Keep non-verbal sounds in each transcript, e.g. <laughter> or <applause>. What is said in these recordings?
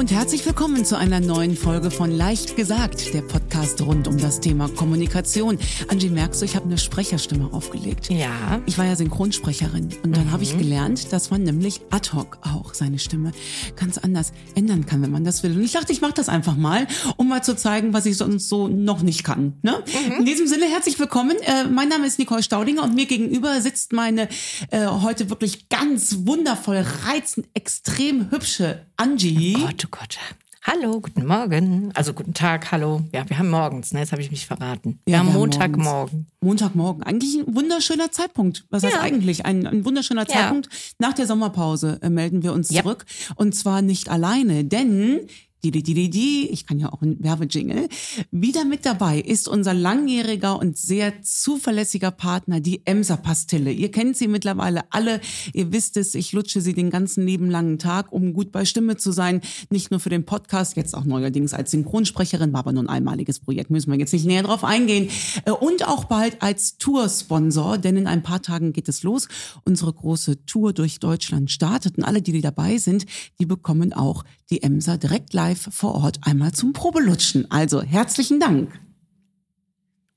und herzlich willkommen zu einer neuen Folge von Leicht gesagt, der Podcast rund um das Thema Kommunikation. Angie, merkst du, ich habe eine Sprecherstimme aufgelegt. Ja. Ich war ja Synchronsprecherin und dann mhm. habe ich gelernt, dass man nämlich ad hoc auch seine Stimme ganz anders ändern kann, wenn man das will. Und ich dachte, ich mache das einfach mal, um mal zu zeigen, was ich sonst so noch nicht kann. Ne? Mhm. In diesem Sinne, herzlich willkommen. Äh, mein Name ist Nicole Staudinger und mir gegenüber sitzt meine äh, heute wirklich ganz wundervoll, reizend, extrem hübsche Angie. Oh Gott, oh Gott. Hallo, guten Morgen. Also guten Tag, hallo. Ja, wir haben morgens, ne? Jetzt habe ich mich verraten. Wir ja, haben Montagmorgen. Montagmorgen. Eigentlich ein wunderschöner Zeitpunkt. Was heißt ja. eigentlich? Ein, ein wunderschöner ja. Zeitpunkt. Nach der Sommerpause äh, melden wir uns zurück. Und zwar nicht alleine, denn die, die, die, ich kann ja auch ein Werbejingle. Wieder mit dabei ist unser langjähriger und sehr zuverlässiger Partner, die Emser Pastille. Ihr kennt sie mittlerweile alle. Ihr wisst es, ich lutsche sie den ganzen lieben langen Tag, um gut bei Stimme zu sein. Nicht nur für den Podcast, jetzt auch neuerdings als Synchronsprecherin, war aber nur ein einmaliges Projekt, müssen wir jetzt nicht näher drauf eingehen. Äh, und auch bald als Toursponsor, denn in ein paar Tagen geht es los. Unsere große Tour durch Deutschland startet und alle, die, die dabei sind, die bekommen auch die Emser direkt live live vor Ort einmal zum Probelutschen. Also herzlichen Dank.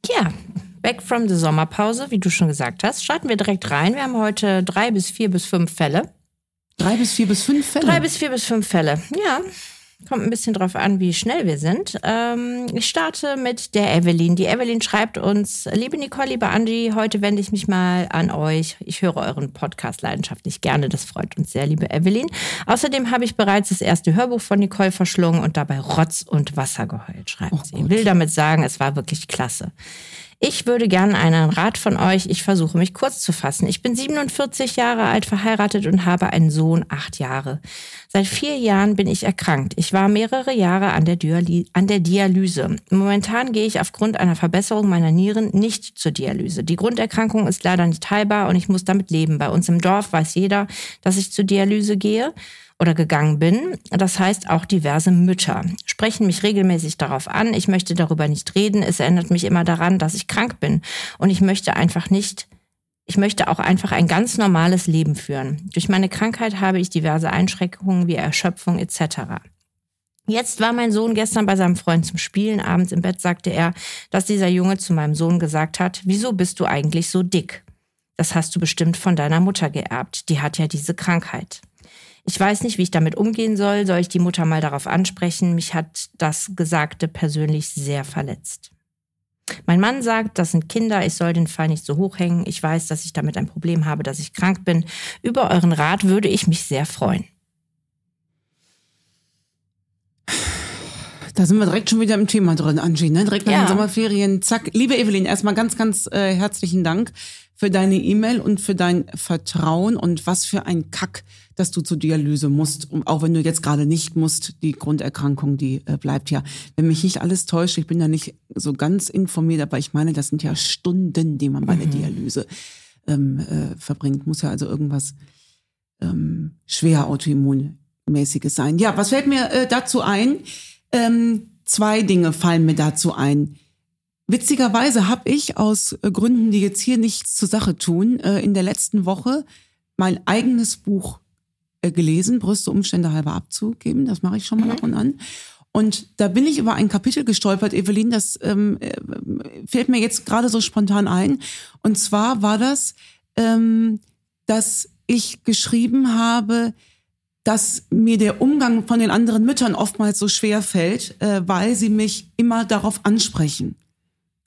Ja, back from the Sommerpause, wie du schon gesagt hast, starten wir direkt rein. Wir haben heute drei bis vier bis fünf Fälle. Drei bis vier bis fünf Fälle? Drei bis vier bis fünf Fälle, ja. Kommt ein bisschen drauf an, wie schnell wir sind. Ähm, ich starte mit der Evelyn. Die Evelyn schreibt uns, liebe Nicole, liebe Angie, heute wende ich mich mal an euch. Ich höre euren Podcast leidenschaftlich gerne. Das freut uns sehr, liebe Evelyn. Außerdem habe ich bereits das erste Hörbuch von Nicole verschlungen und dabei Rotz und Wasser geheult, schreibt oh, sie. Ich will damit sagen, es war wirklich klasse. Ich würde gerne einen Rat von euch. Ich versuche mich kurz zu fassen. Ich bin 47 Jahre alt, verheiratet und habe einen Sohn, acht Jahre. Seit vier Jahren bin ich erkrankt. Ich war mehrere Jahre an der, Dialy an der Dialyse. Momentan gehe ich aufgrund einer Verbesserung meiner Nieren nicht zur Dialyse. Die Grunderkrankung ist leider nicht heilbar und ich muss damit leben. Bei uns im Dorf weiß jeder, dass ich zur Dialyse gehe oder gegangen bin. Das heißt, auch diverse Mütter sprechen mich regelmäßig darauf an. Ich möchte darüber nicht reden. Es erinnert mich immer daran, dass ich krank bin. Und ich möchte einfach nicht, ich möchte auch einfach ein ganz normales Leben führen. Durch meine Krankheit habe ich diverse Einschränkungen wie Erschöpfung etc. Jetzt war mein Sohn gestern bei seinem Freund zum Spielen. Abends im Bett sagte er, dass dieser Junge zu meinem Sohn gesagt hat, wieso bist du eigentlich so dick? Das hast du bestimmt von deiner Mutter geerbt. Die hat ja diese Krankheit. Ich weiß nicht, wie ich damit umgehen soll. Soll ich die Mutter mal darauf ansprechen? Mich hat das Gesagte persönlich sehr verletzt. Mein Mann sagt, das sind Kinder, ich soll den Fall nicht so hochhängen. Ich weiß, dass ich damit ein Problem habe, dass ich krank bin. Über euren Rat würde ich mich sehr freuen. Da sind wir direkt schon wieder im Thema drin, Angie, ne? Direkt nach ja. den Sommerferien. Zack. Liebe Evelyn, erstmal ganz, ganz äh, herzlichen Dank für deine E-Mail und für dein Vertrauen und was für ein Kack, dass du zur Dialyse musst. Und auch wenn du jetzt gerade nicht musst, die Grunderkrankung, die äh, bleibt ja. Wenn mich nicht alles täuscht, ich bin da nicht so ganz informiert, aber ich meine, das sind ja Stunden, die man bei der mhm. Dialyse ähm, äh, verbringt. Muss ja also irgendwas ähm, schwer autoimmunmäßiges sein. Ja, was fällt mir äh, dazu ein? Ähm, zwei Dinge fallen mir dazu ein. Witzigerweise habe ich aus äh, Gründen, die jetzt hier nichts zur Sache tun, äh, in der letzten Woche mein eigenes Buch äh, gelesen, Brüste Umstände halber abzugeben. Das mache ich schon mal mhm. ab und an. Und da bin ich über ein Kapitel gestolpert, Evelyn, das ähm, fällt mir jetzt gerade so spontan ein. Und zwar war das, ähm, dass ich geschrieben habe, dass mir der Umgang von den anderen Müttern oftmals so schwer fällt, äh, weil sie mich immer darauf ansprechen.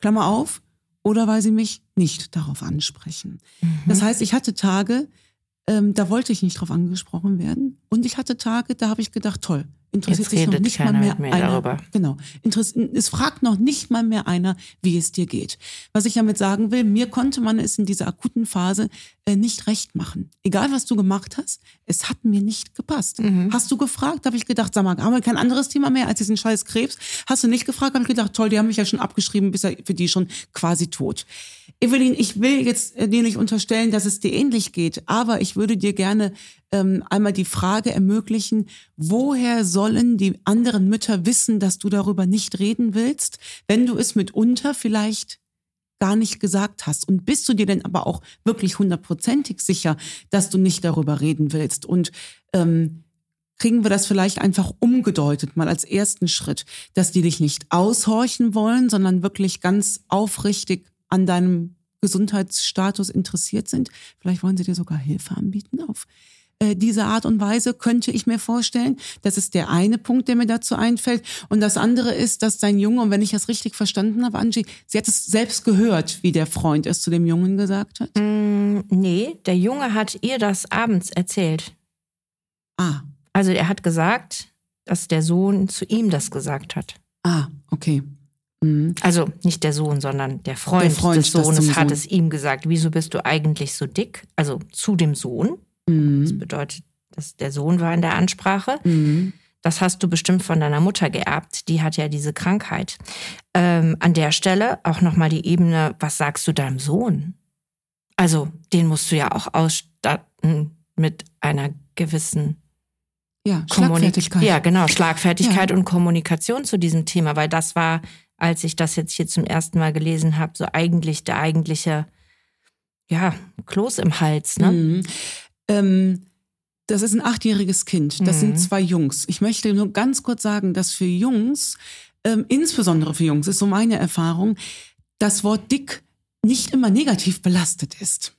Klammer auf, oder weil sie mich nicht darauf ansprechen. Mhm. Das heißt, ich hatte Tage, ähm, da wollte ich nicht drauf angesprochen werden. Und ich hatte Tage, da habe ich gedacht, toll, interessiert sich noch nicht mal mehr, mehr einer. Darüber. Genau. Es fragt noch nicht mal mehr einer, wie es dir geht. Was ich damit sagen will, mir konnte man es in dieser akuten Phase äh, nicht recht machen. Egal, was du gemacht hast, es hat mir nicht gepasst. Mhm. Hast du gefragt, habe ich gedacht, sag mal, haben wir kein anderes Thema mehr als diesen scheiß Krebs? Hast du nicht gefragt, habe ich gedacht, toll, die haben mich ja schon abgeschrieben, bis er für die schon quasi tot. Evelyn, ich will jetzt äh, dir nicht unterstellen, dass es dir ähnlich geht, aber ich würde dir gerne ähm, einmal die Frage ermöglichen, woher sollen die anderen Mütter wissen, dass du darüber nicht reden willst, wenn du es mitunter vielleicht gar nicht gesagt hast? Und bist du dir denn aber auch wirklich hundertprozentig sicher, dass du nicht darüber reden willst? Und ähm, kriegen wir das vielleicht einfach umgedeutet, mal als ersten Schritt, dass die dich nicht aushorchen wollen, sondern wirklich ganz aufrichtig an deinem Gesundheitsstatus interessiert sind. Vielleicht wollen sie dir sogar Hilfe anbieten auf äh, diese Art und Weise, könnte ich mir vorstellen. Das ist der eine Punkt, der mir dazu einfällt. Und das andere ist, dass dein Junge, und wenn ich das richtig verstanden habe, Angie, sie hat es selbst gehört, wie der Freund es zu dem Jungen gesagt hat? Mm, nee, der Junge hat ihr das abends erzählt. Ah. Also er hat gesagt, dass der Sohn zu ihm das gesagt hat. Ah, okay. Mhm. Also nicht der Sohn, sondern der Freund, der Freund des Sohnes hat Sohn. es ihm gesagt. Wieso bist du eigentlich so dick? Also zu dem Sohn. Mhm. Das bedeutet, dass der Sohn war in der Ansprache. Mhm. Das hast du bestimmt von deiner Mutter geerbt. Die hat ja diese Krankheit. Ähm, an der Stelle auch nochmal die Ebene, was sagst du deinem Sohn? Also, den musst du ja auch ausstatten mit einer gewissen ja, Schlagfertigkeit. Ja, genau, Schlagfertigkeit ja. und Kommunikation zu diesem Thema, weil das war, als ich das jetzt hier zum ersten Mal gelesen habe, so eigentlich der eigentliche, ja, Kloß im Hals, ne? Mhm. Ähm, das ist ein achtjähriges Kind. Das mhm. sind zwei Jungs. Ich möchte nur ganz kurz sagen, dass für Jungs, ähm, insbesondere für Jungs, ist so meine Erfahrung, das Wort dick nicht immer negativ belastet ist.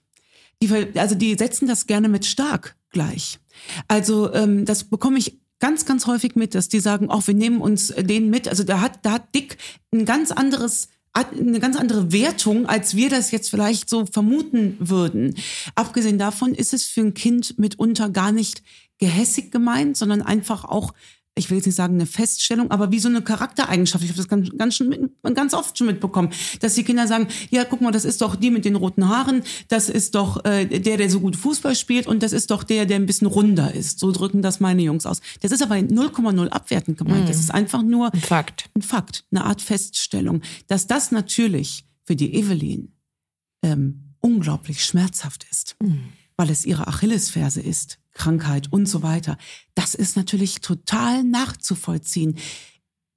Die, also die setzen das gerne mit stark gleich. Also ähm, das bekomme ich ganz, ganz häufig mit, dass die sagen, auch wir nehmen uns den mit. Also da hat, da hat dick ein ganz anderes eine ganz andere Wertung, als wir das jetzt vielleicht so vermuten würden. Abgesehen davon ist es für ein Kind mitunter gar nicht gehässig gemeint, sondern einfach auch ich will jetzt nicht sagen eine Feststellung, aber wie so eine Charaktereigenschaft. Ich habe das ganz, ganz, schon, ganz oft schon mitbekommen, dass die Kinder sagen, ja, guck mal, das ist doch die mit den roten Haaren, das ist doch äh, der, der so gut Fußball spielt und das ist doch der, der ein bisschen runder ist. So drücken das meine Jungs aus. Das ist aber 0,0 abwertend gemeint. Mhm. Das ist einfach nur ein Fakt. Ein Fakt, eine Art Feststellung. Dass das natürlich für die Evelyn ähm, unglaublich schmerzhaft ist, mhm. weil es ihre Achillesferse ist Krankheit und so weiter. Das ist natürlich total nachzuvollziehen.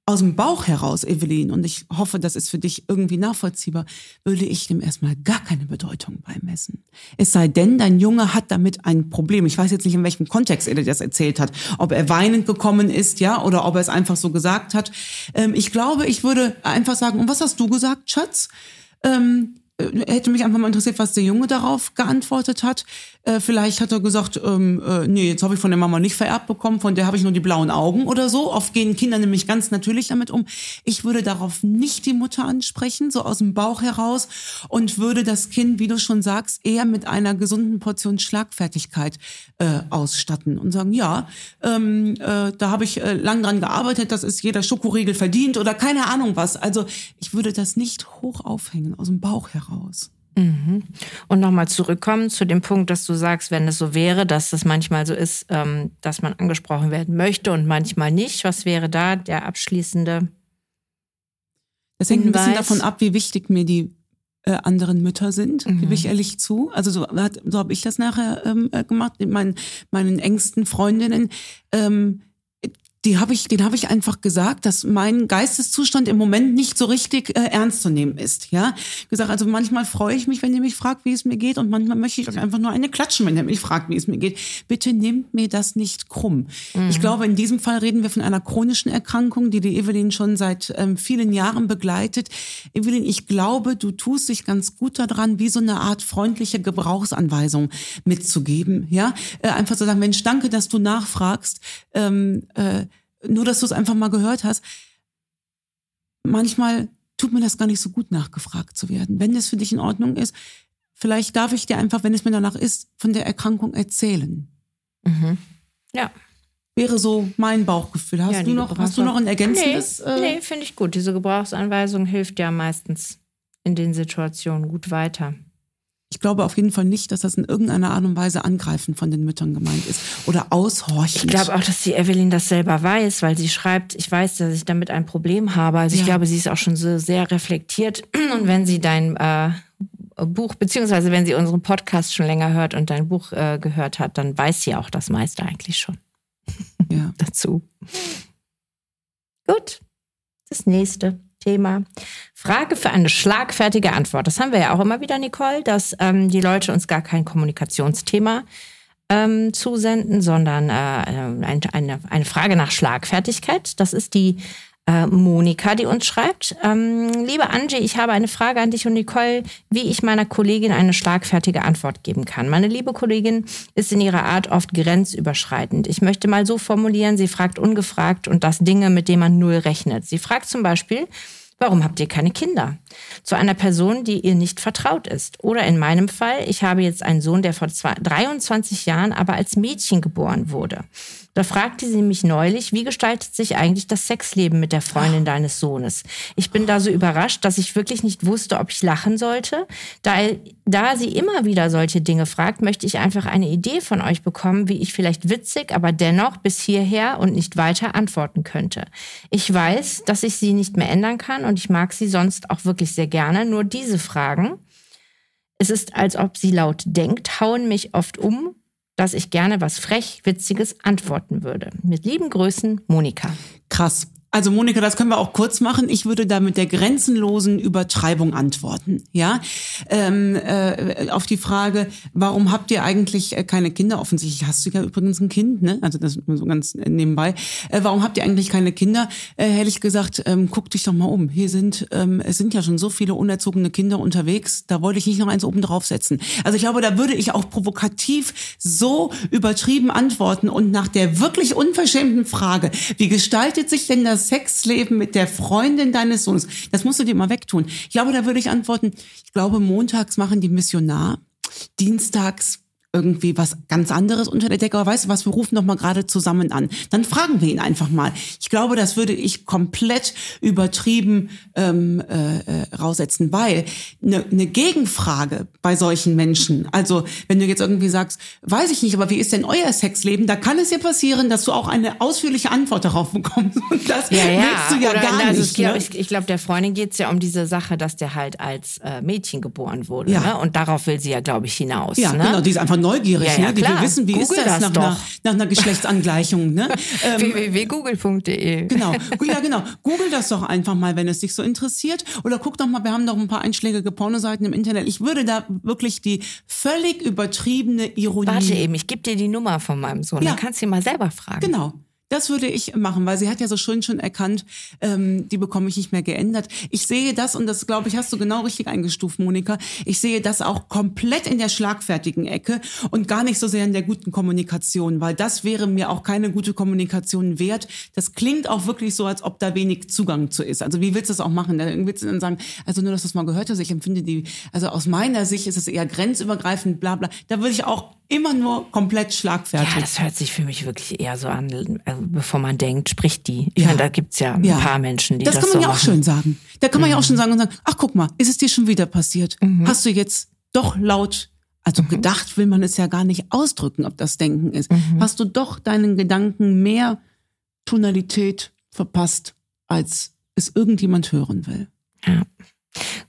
Aus dem Bauch heraus, Evelyn, und ich hoffe, das ist für dich irgendwie nachvollziehbar, würde ich dem erstmal gar keine Bedeutung beimessen. Es sei denn, dein Junge hat damit ein Problem. Ich weiß jetzt nicht, in welchem Kontext er dir das erzählt hat. Ob er weinend gekommen ist, ja, oder ob er es einfach so gesagt hat. Ähm, ich glaube, ich würde einfach sagen, und was hast du gesagt, Schatz? Ähm, äh, hätte mich einfach mal interessiert, was der Junge darauf geantwortet hat. Äh, vielleicht hat er gesagt, ähm, äh, nee, jetzt habe ich von der Mama nicht vererbt bekommen, von der habe ich nur die blauen Augen oder so. Oft gehen Kinder nämlich ganz natürlich damit um. Ich würde darauf nicht die Mutter ansprechen, so aus dem Bauch heraus, und würde das Kind, wie du schon sagst, eher mit einer gesunden Portion Schlagfertigkeit äh, ausstatten und sagen, ja, ähm, äh, da habe ich äh, lang dran gearbeitet, das ist jeder Schokoriegel verdient oder keine Ahnung was. Also ich würde das nicht hoch aufhängen aus dem Bauch heraus. Mhm. Und nochmal zurückkommen zu dem Punkt, dass du sagst, wenn es so wäre, dass es manchmal so ist, ähm, dass man angesprochen werden möchte und manchmal nicht. Was wäre da der abschließende? Das hängt ein bisschen davon ab, wie wichtig mir die äh, anderen Mütter sind, mhm. gebe ich ehrlich zu. Also so, so habe ich das nachher ähm, äh, gemacht mit meinen, meinen engsten Freundinnen. Ähm, die habe ich, den habe ich einfach gesagt, dass mein Geisteszustand im Moment nicht so richtig äh, ernst zu nehmen ist. Ja, gesagt, also manchmal freue ich mich, wenn ihr mich fragt, wie es mir geht, und manchmal möchte ich euch einfach nur eine klatschen, wenn ihr mich fragt, wie es mir geht. Bitte nehmt mir das nicht krumm. Mhm. Ich glaube, in diesem Fall reden wir von einer chronischen Erkrankung, die die Evelyn schon seit ähm, vielen Jahren begleitet. Evelyn, ich glaube, du tust dich ganz gut daran, wie so eine Art freundliche Gebrauchsanweisung mitzugeben. Ja, äh, einfach zu sagen, Mensch, danke, dass du nachfragst. Ähm, äh, nur, dass du es einfach mal gehört hast. Manchmal tut mir das gar nicht so gut, nachgefragt zu werden. Wenn das für dich in Ordnung ist, vielleicht darf ich dir einfach, wenn es mir danach ist, von der Erkrankung erzählen. Mhm. Ja. Wäre so mein Bauchgefühl. Hast, ja, du, noch, hast du noch ein ergänzendes? Nee, äh nee finde ich gut. Diese Gebrauchsanweisung hilft ja meistens in den Situationen gut weiter. Ich glaube auf jeden Fall nicht, dass das in irgendeiner Art und Weise angreifen von den Müttern gemeint ist oder aushorchen. Ich glaube auch, dass die Evelyn das selber weiß, weil sie schreibt, ich weiß, dass ich damit ein Problem habe. Also ich glaube, sie ist auch schon so sehr reflektiert. <clears throat> Und wenn sie dein äh, Buch, beziehungsweise wenn sie unseren Podcast schon länger hört und dein Buch äh, gehört hat, dann weiß sie auch das meiste eigentlich schon ja. <laughs> dazu. Gut, das nächste. Thema. Frage für eine schlagfertige Antwort. Das haben wir ja auch immer wieder, Nicole, dass ähm, die Leute uns gar kein Kommunikationsthema ähm, zusenden, sondern äh, eine, eine Frage nach Schlagfertigkeit. Das ist die äh, Monika, die uns schreibt. Ähm, liebe Angie, ich habe eine Frage an dich und Nicole, wie ich meiner Kollegin eine schlagfertige Antwort geben kann. Meine liebe Kollegin ist in ihrer Art oft grenzüberschreitend. Ich möchte mal so formulieren, sie fragt ungefragt und das Dinge, mit denen man null rechnet. Sie fragt zum Beispiel, Warum habt ihr keine Kinder? Zu einer Person, die ihr nicht vertraut ist. Oder in meinem Fall, ich habe jetzt einen Sohn, der vor 23 Jahren aber als Mädchen geboren wurde. Da fragte sie mich neulich, wie gestaltet sich eigentlich das Sexleben mit der Freundin deines Sohnes? Ich bin da so überrascht, dass ich wirklich nicht wusste, ob ich lachen sollte. Da, da sie immer wieder solche Dinge fragt, möchte ich einfach eine Idee von euch bekommen, wie ich vielleicht witzig, aber dennoch bis hierher und nicht weiter antworten könnte. Ich weiß, dass ich sie nicht mehr ändern kann und ich mag sie sonst auch wirklich sehr gerne. Nur diese Fragen, es ist, als ob sie laut denkt, hauen mich oft um dass ich gerne was frech, witziges antworten würde. Mit lieben Grüßen, Monika. Krass. Also Monika, das können wir auch kurz machen. Ich würde da mit der grenzenlosen Übertreibung antworten. Ja, ähm, äh, auf die Frage, warum habt ihr eigentlich äh, keine Kinder? Offensichtlich hast du ja übrigens ein Kind, ne? Also das so ganz nebenbei. Äh, warum habt ihr eigentlich keine Kinder? Äh, ehrlich gesagt, ähm, guck dich doch mal um. Hier sind ähm, es sind ja schon so viele unerzogene Kinder unterwegs. Da wollte ich nicht noch eins oben draufsetzen. Also ich glaube, da würde ich auch provokativ so übertrieben antworten und nach der wirklich unverschämten Frage, wie gestaltet sich denn das Sexleben mit der Freundin deines Sohnes, das musst du dir mal wegtun. Ich glaube, da würde ich antworten, ich glaube, montags machen die Missionar, dienstags irgendwie was ganz anderes unter der Decke. Aber weißt du was, wir rufen doch mal gerade zusammen an. Dann fragen wir ihn einfach mal. Ich glaube, das würde ich komplett übertrieben ähm, äh, äh, raussetzen, weil eine ne Gegenfrage bei solchen Menschen, also wenn du jetzt irgendwie sagst, weiß ich nicht, aber wie ist denn euer Sexleben, da kann es ja passieren, dass du auch eine ausführliche Antwort darauf bekommst. <laughs> Und das ja, ja. willst du ja Oder, gar also nicht. Ne? Ich, ich glaube, der Freundin geht es ja um diese Sache, dass der halt als äh, Mädchen geboren wurde. Ja. Ne? Und darauf will sie ja, glaube ich, hinaus. Ja, ne? genau, die ist einfach neugierig, ja, ja, ne? die will wissen, wie Google ist das, das nach, einer, nach, einer, Geschlechtsangleichung. Ne? <laughs> Ähm, www.google.de Genau, <laughs> ja genau. Google das doch einfach mal, wenn es dich so interessiert. Oder guck doch mal, wir haben doch ein paar einschlägige Pornoseiten im Internet. Ich würde da wirklich die völlig übertriebene Ironie... Warte eben, ich gebe dir die Nummer von meinem Sohn, ja. dann kannst du ihn mal selber fragen. Genau. Das würde ich machen, weil sie hat ja so schön schon erkannt, ähm, die bekomme ich nicht mehr geändert. Ich sehe das, und das glaube ich, hast du genau richtig eingestuft, Monika. Ich sehe das auch komplett in der schlagfertigen Ecke und gar nicht so sehr in der guten Kommunikation, weil das wäre mir auch keine gute Kommunikation wert. Das klingt auch wirklich so, als ob da wenig Zugang zu ist. Also wie willst du das auch machen? Da willst du dann sagen, also nur, dass du es mal gehört hast, ich empfinde die, also aus meiner Sicht ist es eher grenzübergreifend, bla bla. Da würde ich auch immer nur komplett schlagfertig. Ja, das hört sich für mich wirklich eher so an, also bevor man denkt, spricht die. Ich ja. meine, da gibt's ja ein ja. paar Menschen, die das Das kann man so ja auch machen. schön sagen. Da kann man mhm. ja auch schon sagen und sagen, ach guck mal, ist es dir schon wieder passiert? Mhm. Hast du jetzt doch laut also mhm. gedacht will man es ja gar nicht ausdrücken, ob das Denken ist. Mhm. Hast du doch deinen Gedanken mehr Tonalität verpasst, als es irgendjemand hören will. Ja.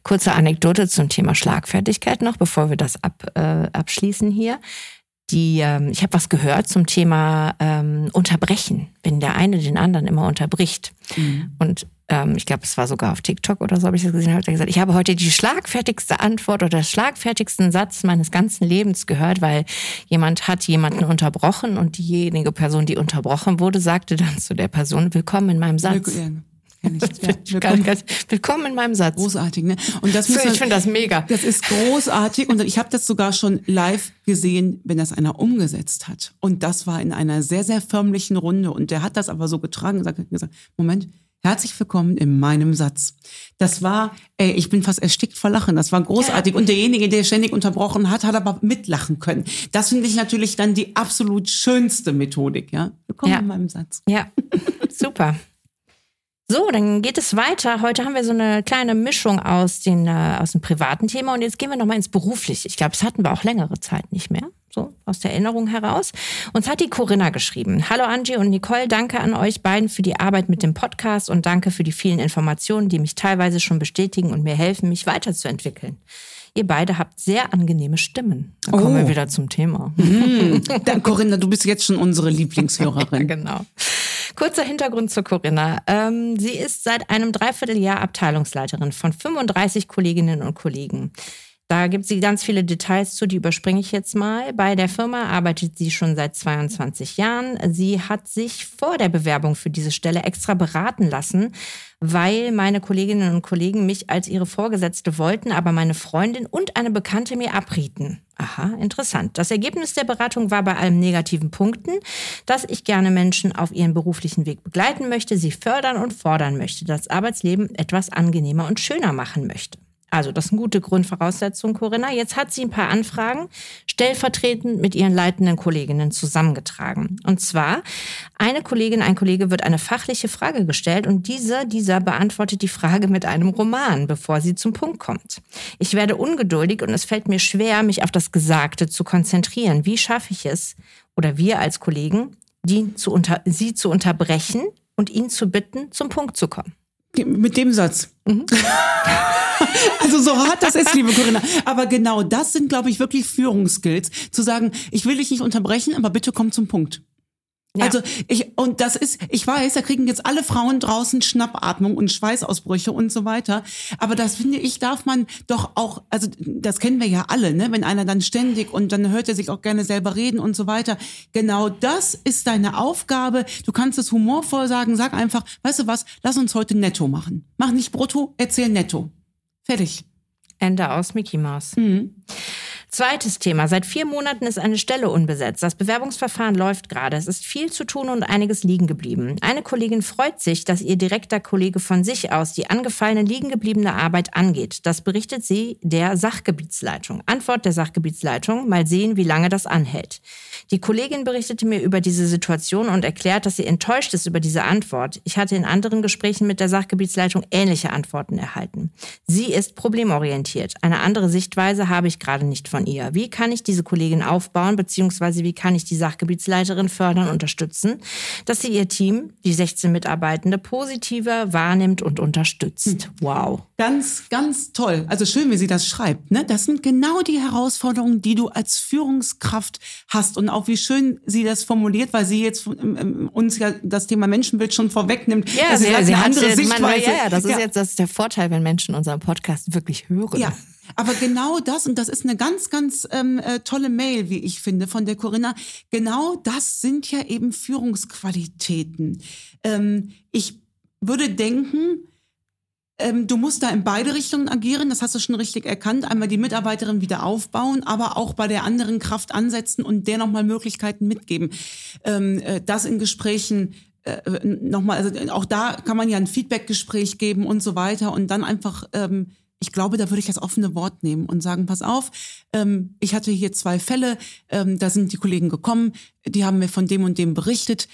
Kurze Anekdote zum Thema Schlagfertigkeit noch, bevor wir das ab, äh, abschließen hier. Die, ähm, ich habe was gehört zum Thema ähm, Unterbrechen, wenn der eine den anderen immer unterbricht. Mhm. Und ähm, ich glaube, es war sogar auf TikTok oder so, habe ich das gesehen, hat er gesagt, ich habe heute die schlagfertigste Antwort oder den schlagfertigsten Satz meines ganzen Lebens gehört, weil jemand hat jemanden unterbrochen und diejenige Person, die unterbrochen wurde, sagte dann zu der Person, willkommen in meinem Satz. Kenn ich. <laughs> Ja, willkommen. Ganz, willkommen in meinem Satz. Großartig, ne? Und das ich finde das mega. Das ist großartig und ich habe das sogar schon live gesehen, wenn das einer umgesetzt hat. Und das war in einer sehr, sehr förmlichen Runde. Und der hat das aber so getragen und gesagt, Moment, Herzlich willkommen in meinem Satz. Das war, ey, ich bin fast erstickt vor Lachen. Das war großartig. Und derjenige, der ständig unterbrochen hat, hat aber mitlachen können. Das finde ich natürlich dann die absolut schönste Methodik, ja. Willkommen ja. in meinem Satz. Ja, super. <laughs> So, dann geht es weiter. Heute haben wir so eine kleine Mischung aus, den, äh, aus dem privaten Thema und jetzt gehen wir nochmal ins berufliche. Ich glaube, das hatten wir auch längere Zeit nicht mehr, so aus der Erinnerung heraus. Uns hat die Corinna geschrieben. Hallo Angie und Nicole, danke an euch beiden für die Arbeit mit dem Podcast und danke für die vielen Informationen, die mich teilweise schon bestätigen und mir helfen, mich weiterzuentwickeln. Ihr beide habt sehr angenehme Stimmen. Da kommen oh. wir wieder zum Thema. Mm. Dann, Corinna, du bist jetzt schon unsere Lieblingshörerin. <laughs> ja, genau. Kurzer Hintergrund zu Corinna. Ähm, sie ist seit einem Dreivierteljahr Abteilungsleiterin von 35 Kolleginnen und Kollegen. Da gibt sie ganz viele Details zu, die überspringe ich jetzt mal. Bei der Firma arbeitet sie schon seit 22 Jahren. Sie hat sich vor der Bewerbung für diese Stelle extra beraten lassen, weil meine Kolleginnen und Kollegen mich als ihre Vorgesetzte wollten, aber meine Freundin und eine Bekannte mir abrieten. Aha, interessant. Das Ergebnis der Beratung war bei allen negativen Punkten, dass ich gerne Menschen auf ihren beruflichen Weg begleiten möchte, sie fördern und fordern möchte, das Arbeitsleben etwas angenehmer und schöner machen möchte. Also das ist eine gute Grundvoraussetzung, Corinna. Jetzt hat sie ein paar Anfragen stellvertretend mit ihren leitenden Kolleginnen zusammengetragen. Und zwar, eine Kollegin, ein Kollege wird eine fachliche Frage gestellt und dieser, dieser beantwortet die Frage mit einem Roman, bevor sie zum Punkt kommt. Ich werde ungeduldig und es fällt mir schwer, mich auf das Gesagte zu konzentrieren. Wie schaffe ich es, oder wir als Kollegen, die zu unter, sie zu unterbrechen und ihn zu bitten, zum Punkt zu kommen? Mit dem Satz. Mhm. <laughs> also so hart das ist, liebe Corinna. Aber genau das sind, glaube ich, wirklich Führungsskills. Zu sagen, ich will dich nicht unterbrechen, aber bitte komm zum Punkt. Ja. Also ich und das ist, ich weiß, da kriegen jetzt alle Frauen draußen Schnappatmung und Schweißausbrüche und so weiter. Aber das finde ich darf man doch auch, also das kennen wir ja alle, ne? Wenn einer dann ständig und dann hört er sich auch gerne selber reden und so weiter. Genau das ist deine Aufgabe. Du kannst es humorvoll sagen. Sag einfach, weißt du was? Lass uns heute Netto machen. Mach nicht Brutto, erzähl Netto. Fertig. Ende aus Mickey Mouse. Mhm. Zweites Thema. Seit vier Monaten ist eine Stelle unbesetzt. Das Bewerbungsverfahren läuft gerade. Es ist viel zu tun und einiges liegen geblieben. Eine Kollegin freut sich, dass ihr direkter Kollege von sich aus die angefallene liegen gebliebene Arbeit angeht. Das berichtet sie der Sachgebietsleitung. Antwort der Sachgebietsleitung. Mal sehen, wie lange das anhält. Die Kollegin berichtete mir über diese Situation und erklärt, dass sie enttäuscht ist über diese Antwort. Ich hatte in anderen Gesprächen mit der Sachgebietsleitung ähnliche Antworten erhalten. Sie ist problemorientiert. Eine andere Sichtweise habe ich gerade nicht von von ihr? Wie kann ich diese Kollegin aufbauen, beziehungsweise wie kann ich die Sachgebietsleiterin fördern, unterstützen, dass sie ihr Team, die 16 Mitarbeitende, positiver wahrnimmt und unterstützt? Hm. Wow. Ganz, ganz toll. Also schön, wie sie das schreibt. Ne? Das sind genau die Herausforderungen, die du als Führungskraft hast und auch wie schön sie das formuliert, weil sie jetzt uns ja das Thema Menschenbild schon vorwegnimmt. Ja, das sie, ist eine andere Sichtweise. Man, ja, ja, das ist ja. jetzt das ist der Vorteil, wenn Menschen unseren Podcast wirklich hören. Ja, aber genau das, und das ist eine ganz, ganz ähm, äh, tolle Mail, wie ich finde, von der Corinna, genau das sind ja eben Führungsqualitäten. Ähm, ich würde denken, ähm, du musst da in beide Richtungen agieren, das hast du schon richtig erkannt. Einmal die Mitarbeiterin wieder aufbauen, aber auch bei der anderen Kraft ansetzen und der nochmal Möglichkeiten mitgeben. Ähm, äh, das in Gesprächen äh, nochmal, also auch da kann man ja ein Feedbackgespräch geben und so weiter und dann einfach ähm, ich glaube, da würde ich das offene Wort nehmen und sagen, pass auf, ähm, ich hatte hier zwei Fälle, ähm, da sind die Kollegen gekommen, die haben mir von dem und dem berichtet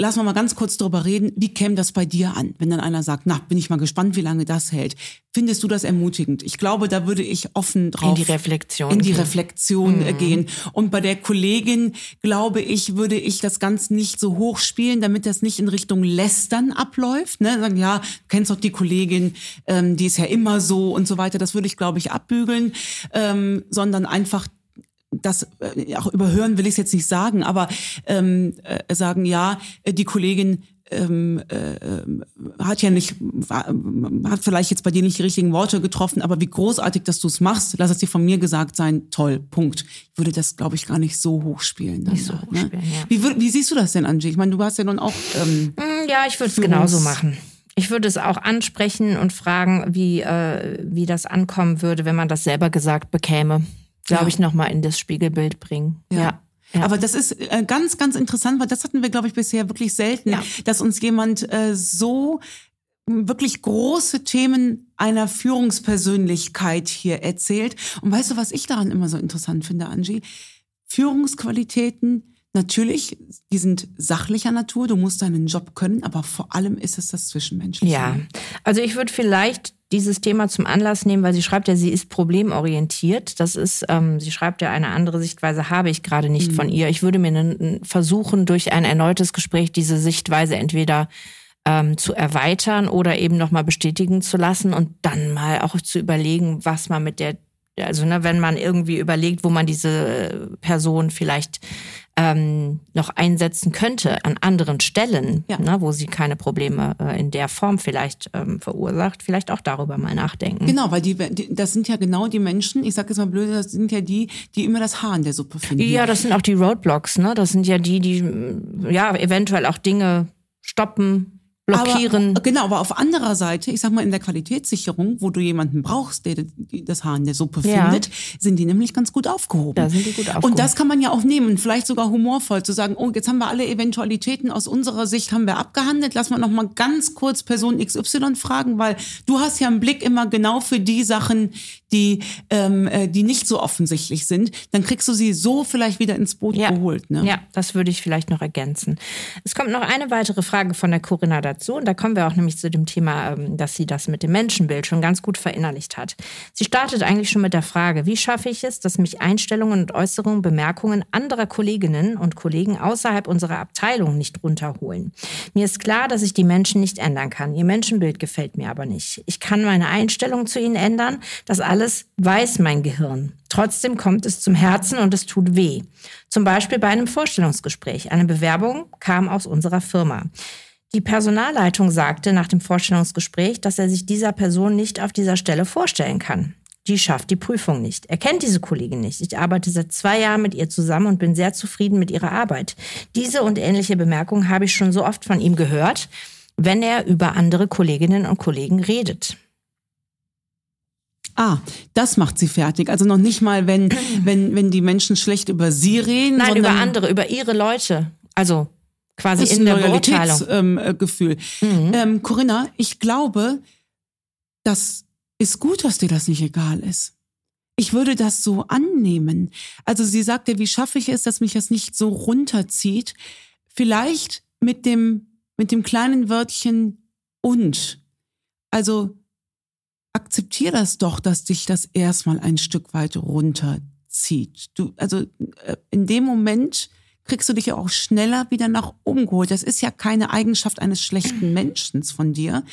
lass mal ganz kurz drüber reden. Wie käme das bei dir an, wenn dann einer sagt, na, bin ich mal gespannt, wie lange das hält? Findest du das ermutigend? Ich glaube, da würde ich offen drauf in die Reflexion in die Reflexion mhm. gehen. Und bei der Kollegin glaube ich, würde ich das Ganze nicht so hoch spielen, damit das nicht in Richtung Lästern abläuft. Ne? Sagen, ja, kennst doch die Kollegin, ähm, die ist ja immer so und so weiter. Das würde ich, glaube ich, abbügeln, ähm, sondern einfach das äh, auch überhören will ich es jetzt nicht sagen, aber ähm, äh, sagen, ja, die Kollegin ähm, äh, hat ja nicht, hat vielleicht jetzt bei dir nicht die richtigen Worte getroffen, aber wie großartig, dass du es machst, lass es dir von mir gesagt sein, toll, Punkt. Ich würde das, glaube ich, gar nicht so hochspielen. Nicht so ne? hochspielen, ne? ja. Wie, wie siehst du das denn, Angie? Ich meine, du hast ja nun auch... Ähm, mm, ja, ich würde es genauso machen. Ich würde es auch ansprechen und fragen, wie, äh, wie das ankommen würde, wenn man das selber gesagt bekäme glaube ja. ich, nochmal in das Spiegelbild bringen. ja. ja. Ja. Aber das ist äh, ganz, ganz interessant, weil das hatten wir, glaube ich, bisher wirklich selten, ja. dass uns jemand äh, so wirklich große Themen einer Führungspersönlichkeit hier erzählt. Und weißt du, was ich daran immer so interessant finde, Angie? Führungsqualitäten, natürlich, die sind sachlicher Natur, du musst deinen Job können, aber vor allem ist es das Zwischenmenschliche. Ja, also ich würde vielleicht dieses Thema zum Anlass nehmen, weil sie schreibt ja, sie ist problemorientiert. Das ist, ähm, sie schreibt ja, eine andere Sichtweise habe ich gerade nicht mhm. von ihr. Ich würde mir versuchen, durch ein erneutes Gespräch diese Sichtweise entweder ähm, zu erweitern oder eben nochmal bestätigen zu lassen und dann mal auch zu überlegen, was man mit der also ne, wenn man irgendwie überlegt, wo man diese Person vielleicht ähm, noch einsetzen könnte an anderen Stellen, ja. ne, wo sie keine Probleme äh, in der Form vielleicht ähm, verursacht, vielleicht auch darüber mal nachdenken. Genau, weil die, die das sind ja genau die Menschen, ich sage jetzt mal blöd, das sind ja die, die immer das Haar in der Suppe finden. Ja, das sind auch die Roadblocks, ne? Das sind ja die, die ja eventuell auch Dinge stoppen, blockieren. Aber, genau, aber auf anderer Seite, ich sag mal, in der Qualitätssicherung, wo du jemanden brauchst, der das Haar in der Suppe ja. findet, sind die nämlich ganz gut aufgehoben. Da sind die gut aufgehoben. Und das kann man ja auch nehmen, vielleicht sogar humorvoll zu sagen, oh, jetzt haben wir alle Eventualitäten aus unserer Sicht haben wir abgehandelt, lass mal noch mal ganz kurz Person XY fragen, weil du hast ja einen Blick immer genau für die Sachen, die, ähm, äh, die nicht so offensichtlich sind. Dann kriegst du sie so vielleicht wieder ins Boot ja. geholt. Ne? Ja, das würde ich vielleicht noch ergänzen. Es kommt noch eine weitere Frage von der Corinna dazu dazu. Und da kommen wir auch nämlich zu dem Thema, ähm, dass sie das mit dem Menschenbild schon ganz gut verinnerlicht hat. Sie startet eigentlich schon mit der Frage, wie schaffe ich es, dass mich Einstellungen und Äußerungen, Bemerkungen anderer Kolleginnen und Kollegen außerhalb unserer Abteilung nicht runterholen. Mir ist klar, dass ich die Menschen nicht ändern kann. Ihr Menschenbild gefällt mir aber nicht. Ich kann meine Einstellung zu ihnen ändern. Das alles weiß mein Gehirn. Trotzdem kommt es zum Herzen und es tut weh. Zum Beispiel bei einem Vorstellungsgespräch. Eine Bewerbung kam aus unserer Firma. Die Personalleitung sagte nach dem Vorstellungsgespräch, dass er sich dieser Person nicht auf dieser Stelle vorstellen kann. Die schafft die Prüfung nicht. Er kennt diese Kollegin nicht. Ich arbeite seit zwei Jahren mit ihr zusammen und bin sehr zufrieden mit ihrer Arbeit. Diese und ähnliche Bemerkungen habe ich schon so oft von ihm gehört, wenn er über andere Kolleginnen und Kollegen redet. Ah, das macht sie fertig. Also noch nicht mal, wenn, wenn, wenn die Menschen schlecht über sie reden. Nein, über andere, über ihre Leute. Also quasi in der Loyalitätsgefühl. Ähm, mhm. ähm, Corinna, ich glaube, das ist gut, dass dir das nicht egal ist. Ich würde das so annehmen. Also sie sagte, wie schaffe ich es, dass mich das nicht so runterzieht? Vielleicht mit dem, mit dem kleinen Wörtchen und. Also akzeptier das doch, dass dich das erstmal ein Stück weit runterzieht. Du, also äh, in dem Moment, kriegst du dich ja auch schneller wieder nach oben geholt. Das ist ja keine Eigenschaft eines schlechten <clears throat> Menschen von dir.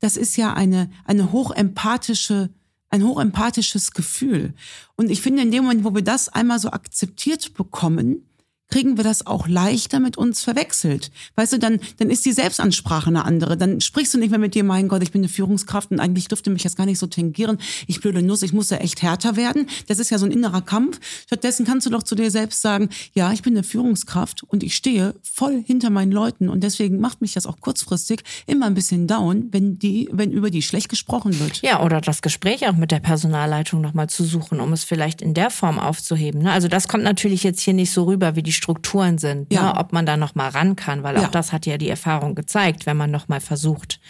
Das ist ja eine, eine hochempathische, ein hochempathisches Gefühl. Und ich finde, in dem Moment, wo wir das einmal so akzeptiert bekommen, kriegen wir das auch leichter mit uns verwechselt. Weißt du, dann, dann ist die Selbstansprache eine andere. Dann sprichst du nicht mehr mit dir, mein Gott, ich bin eine Führungskraft und eigentlich dürfte mich jetzt gar nicht so tangieren. Ich blöde Nuss, ich muss ja echt härter werden. Das ist ja so ein innerer Kampf. Stattdessen kannst du doch zu dir selbst sagen, ja, ich bin eine Führungskraft und ich stehe voll hinter meinen Leuten und deswegen macht mich das auch kurzfristig immer ein bisschen down, wenn die, wenn über die schlecht gesprochen wird. Ja, oder das Gespräch auch mit der Personalleitung nochmal zu suchen, um es vielleicht in der Form aufzuheben. Ne? Also das kommt natürlich jetzt hier nicht so rüber wie die Strukturen sind, ne? ja. ne? ob man da noch mal ran kann, weil ja. auch das hat ja die Erfahrung gezeigt, wenn man noch mal versucht,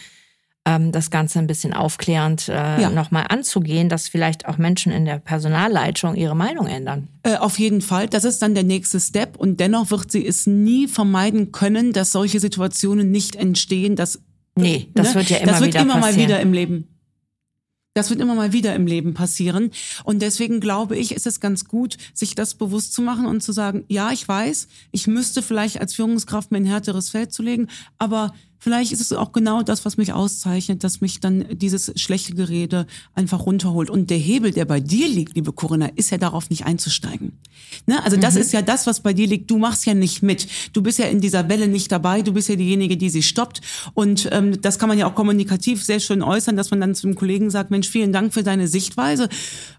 ähm, das Ganze ein bisschen aufklärend äh, ja. noch mal anzugehen, dass vielleicht auch Menschen in der Personalleitung ihre Meinung ändern. Äh, auf jeden Fall, das ist dann der nächste Step und dennoch wird sie es nie vermeiden können, dass solche Situationen nicht entstehen, dass Nee, das ne? wird ja immer das wird wieder immer mal wieder im Leben das wird immer mal wieder im Leben passieren. Und deswegen glaube ich, ist es ganz gut, sich das bewusst zu machen und zu sagen, ja, ich weiß, ich müsste vielleicht als Führungskraft mir ein härteres Feld zu legen, aber Vielleicht ist es auch genau das, was mich auszeichnet, dass mich dann dieses schlechte Gerede einfach runterholt. Und der Hebel, der bei dir liegt, liebe Corinna, ist ja darauf nicht einzusteigen. Ne? Also das mhm. ist ja das, was bei dir liegt. Du machst ja nicht mit. Du bist ja in dieser Welle nicht dabei. Du bist ja diejenige, die sie stoppt. Und ähm, das kann man ja auch kommunikativ sehr schön äußern, dass man dann zum Kollegen sagt, Mensch, vielen Dank für deine Sichtweise.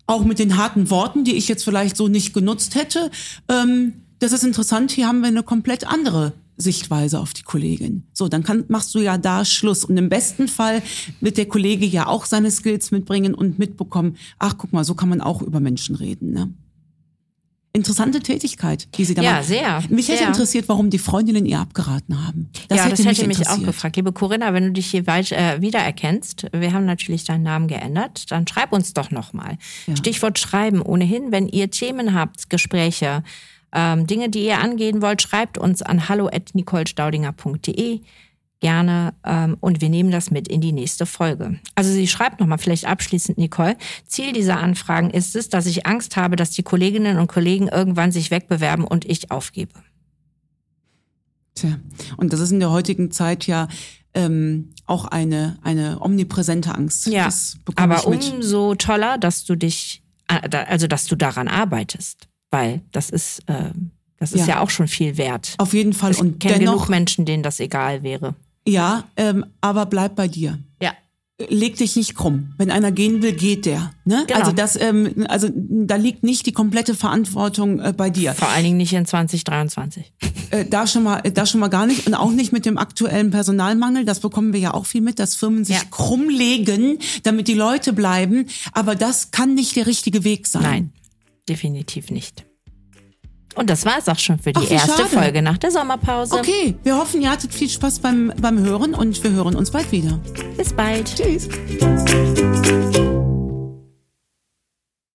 Auch mit den harten Worten, die ich jetzt vielleicht so nicht genutzt hätte. Ähm, das ist interessant. Hier haben wir eine komplett andere Sichtweise auf die Kollegin. So, dann kann, machst du ja da Schluss. Und im besten Fall wird der Kollege ja auch seine Skills mitbringen und mitbekommen, ach, guck mal, so kann man auch über Menschen reden. Ne? Interessante Tätigkeit, die sie da ja, machen. sehr. Mich sehr. hätte interessiert, warum die Freundinnen ihr abgeraten haben. Das ja, hätte das hätte mich, mich auch gefragt. Liebe Corinna, wenn du dich hier weit, äh, wiedererkennst, wir haben natürlich deinen Namen geändert, dann schreib uns doch nochmal. Ja. Stichwort schreiben. Ohnehin, wenn ihr Themen habt, Gespräche, ähm, Dinge, die ihr angehen wollt, schreibt uns an hallo@nicolestaudinger.de gerne ähm, und wir nehmen das mit in die nächste Folge. Also sie schreibt nochmal vielleicht abschließend, Nicole, Ziel dieser Anfragen ist es, dass ich Angst habe, dass die Kolleginnen und Kollegen irgendwann sich wegbewerben und ich aufgebe. Tja, und das ist in der heutigen Zeit ja ähm, auch eine, eine omnipräsente Angst. Ja, aber umso toller, dass du dich, äh, also dass du daran arbeitest weil das ist, äh, Das ist ja, ja auch schon viel wert. Auf jeden Fall. Ich und kenne genug Menschen, denen das egal wäre. Ja, ähm, aber bleib bei dir. Ja. Leg dich nicht krumm. Wenn einer gehen will, geht der. Ne? Genau. Also das, ähm, also da liegt nicht die komplette Verantwortung äh, bei dir. Vor allen Dingen nicht in 2023. Äh, da schon mal, da schon mal gar nicht und auch nicht mit dem aktuellen Personalmangel. Das bekommen wir ja auch viel mit, dass Firmen sich ja. krumm legen, damit die Leute bleiben. Aber das kann nicht der richtige Weg sein. Nein, definitiv nicht. Und das war es auch schon für die Ach, erste schade. Folge nach der Sommerpause. Okay, wir hoffen, ihr hattet viel Spaß beim, beim Hören und wir hören uns bald wieder. Bis bald. Tschüss.